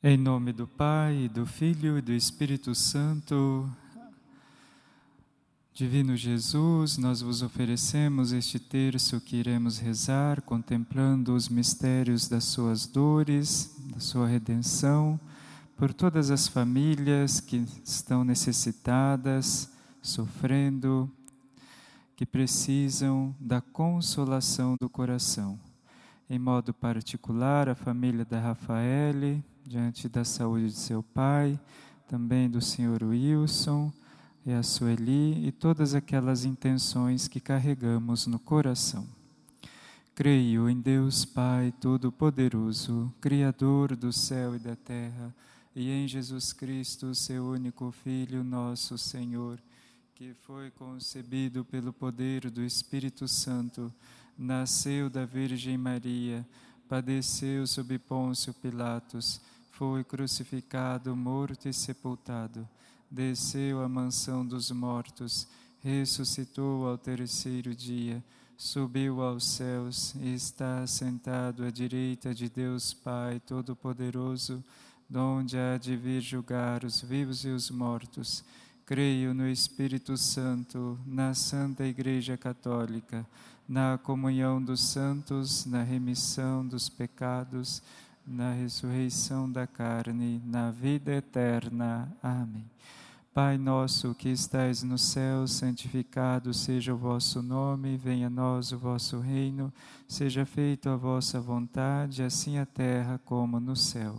Em nome do Pai, do Filho e do Espírito Santo. Divino Jesus, nós vos oferecemos este terço que iremos rezar, contemplando os mistérios das suas dores, da sua redenção, por todas as famílias que estão necessitadas, sofrendo, que precisam da consolação do coração. Em modo particular, a família da Rafaele, diante da saúde de seu pai, também do senhor Wilson e a Sueli e todas aquelas intenções que carregamos no coração. Creio em Deus Pai Todo-Poderoso, Criador do céu e da terra, e em Jesus Cristo, seu único Filho, nosso Senhor, que foi concebido pelo poder do Espírito Santo, nasceu da Virgem Maria, padeceu sob Pôncio Pilatos foi crucificado, morto e sepultado, desceu à mansão dos mortos, ressuscitou ao terceiro dia, subiu aos céus e está sentado à direita de Deus Pai Todo-Poderoso, donde há de vir julgar os vivos e os mortos. Creio no Espírito Santo, na Santa Igreja Católica, na comunhão dos santos, na remissão dos pecados, na ressurreição da carne, na vida eterna. Amém. Pai nosso que estais no céu, santificado seja o vosso nome, venha a nós o vosso reino, seja feita a vossa vontade, assim a terra como no céu.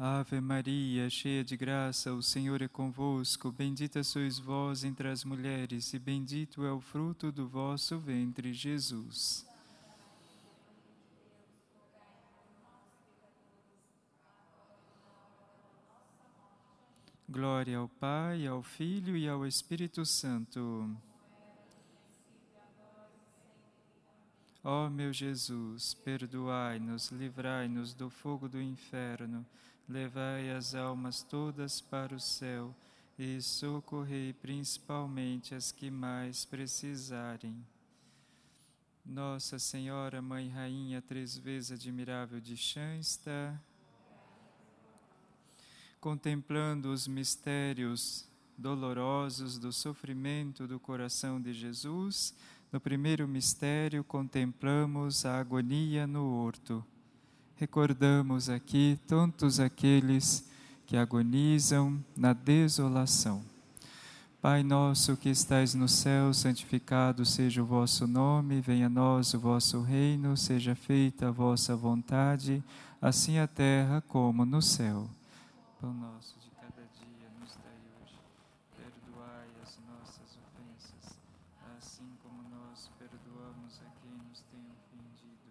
Ave Maria, cheia de graça, o Senhor é convosco. Bendita sois vós entre as mulheres, e bendito é o fruto do vosso ventre, Jesus. Glória ao Pai, ao Filho e ao Espírito Santo. Ó meu Jesus, perdoai-nos, livrai-nos do fogo do inferno levai as almas todas para o céu e socorrei principalmente as que mais precisarem. Nossa Senhora, Mãe Rainha, três vezes admirável de Xansta, contemplando os mistérios dolorosos do sofrimento do coração de Jesus, no primeiro mistério contemplamos a agonia no horto recordamos aqui tantos aqueles que agonizam na desolação. Pai nosso que estais no céu, santificado seja o vosso nome, venha a nós o vosso reino, seja feita a vossa vontade, assim a terra como no céu. Pão nosso de cada dia nos dai hoje, perdoai as nossas ofensas, assim como nós perdoamos a quem nos tem ofendido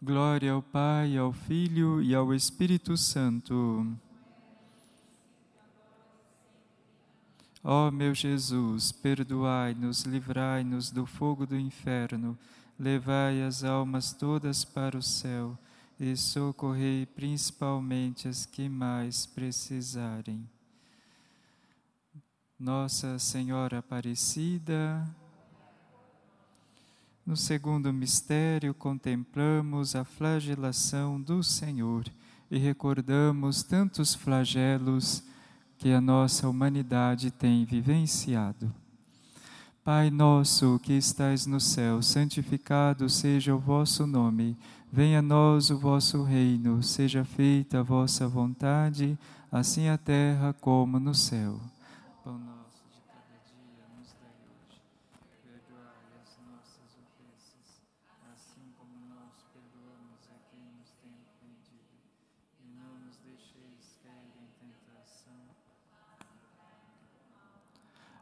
Glória ao Pai, ao Filho e ao Espírito Santo. Ó meu Jesus, perdoai-nos, livrai-nos do fogo do inferno, levai as almas todas para o céu e socorrei principalmente as que mais precisarem. Nossa Senhora Aparecida, no segundo mistério, contemplamos a flagelação do Senhor e recordamos tantos flagelos que a nossa humanidade tem vivenciado. Pai nosso que estais no céu, santificado seja o vosso nome. Venha a nós o vosso reino, seja feita a vossa vontade, assim a terra como no céu.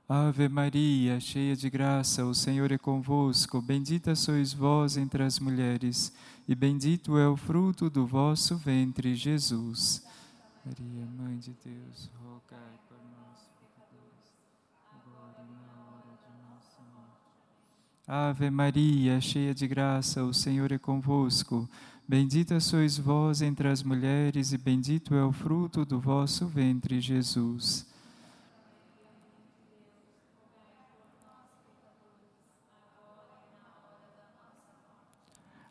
Ave Maria, cheia de graça, o Senhor é convosco. Bendita sois vós entre as mulheres, e bendito é o fruto do vosso ventre, Jesus. Maria, Mãe de Deus, rogai por nós. Ave Maria, cheia de graça, o Senhor é convosco. Bendita sois vós entre as mulheres, e bendito é o fruto do vosso ventre, Jesus.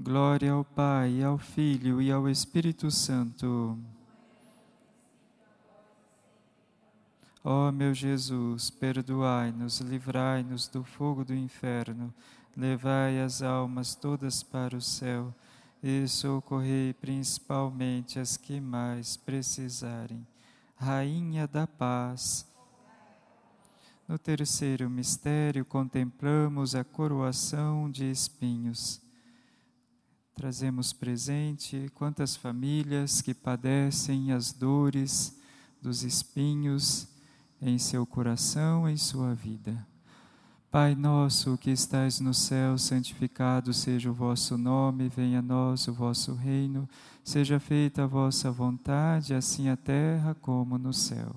Glória ao Pai, ao Filho e ao Espírito Santo. Ó oh, meu Jesus, perdoai-nos, livrai-nos do fogo do inferno levai as almas todas para o céu e socorrei principalmente as que mais precisarem. Rainha da Paz. No terceiro mistério, contemplamos a coroação de espinhos. Trazemos presente quantas famílias que padecem as dores dos espinhos em seu coração, em sua vida. Pai nosso que estais no céu, santificado seja o vosso nome, venha a nós o vosso reino, seja feita a vossa vontade, assim na terra como no céu.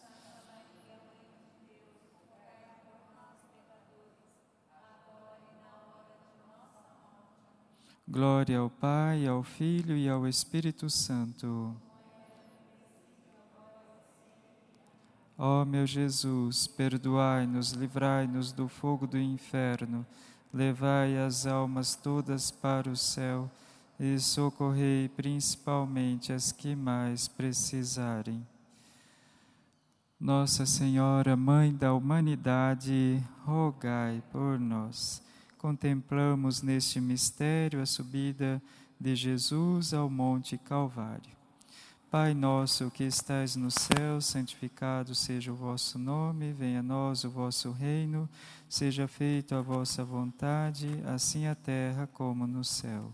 Glória ao Pai, ao Filho e ao Espírito Santo. Ó meu Jesus, perdoai-nos, livrai-nos do fogo do inferno levai as almas todas para o céu e socorrei principalmente as que mais precisarem. Nossa Senhora, Mãe da humanidade, rogai por nós. Contemplamos neste mistério a subida de Jesus ao Monte Calvário. Pai nosso que estais no céu, santificado seja o vosso nome, venha a nós o vosso reino, seja feita a vossa vontade, assim a terra como no céu.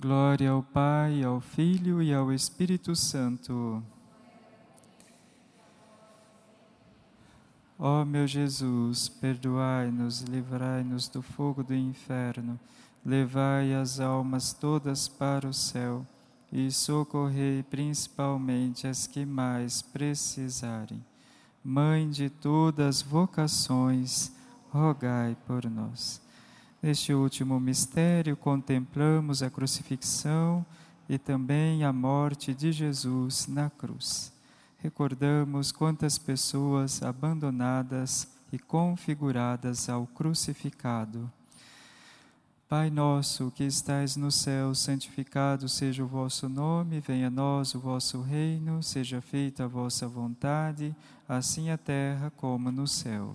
Glória ao Pai, ao Filho e ao Espírito Santo. Ó meu Jesus, perdoai-nos, livrai-nos do fogo do inferno, levai as almas todas para o céu e socorrei principalmente as que mais precisarem. Mãe de todas vocações, rogai por nós. Neste último mistério, contemplamos a crucifixão e também a morte de Jesus na cruz. Recordamos quantas pessoas abandonadas e configuradas ao crucificado. Pai nosso que estais no céu, santificado seja o vosso nome, venha a nós o vosso reino, seja feita a vossa vontade, assim a terra como no céu.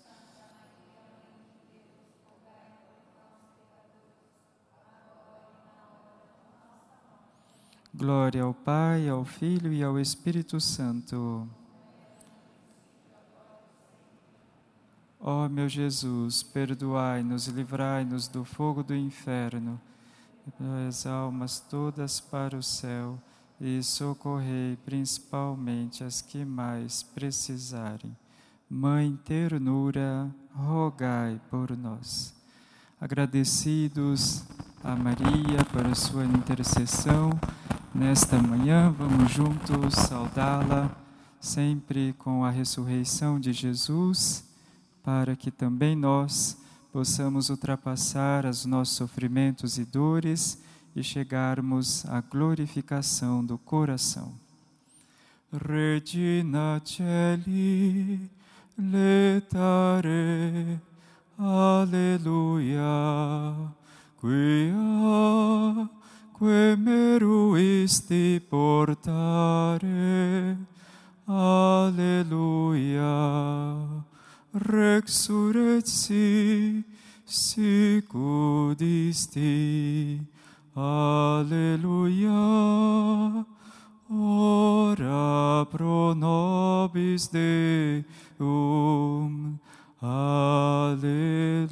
Glória ao Pai, ao Filho e ao Espírito Santo. Ó meu Jesus, perdoai-nos e livrai-nos do fogo do inferno, as almas todas para o céu e socorrei principalmente as que mais precisarem. Mãe ternura, rogai por nós. Agradecidos a Maria por sua intercessão, Nesta manhã, vamos juntos saudá-la, sempre com a ressurreição de Jesus, para que também nós possamos ultrapassar os nossos sofrimentos e dores e chegarmos à glorificação do coração. Regina Celi, letare, aleluia, quia quae meruisti portare. Alleluia. Rexurreci sicudisti. Alleluia. Ora pro nobis Deum. Alleluia.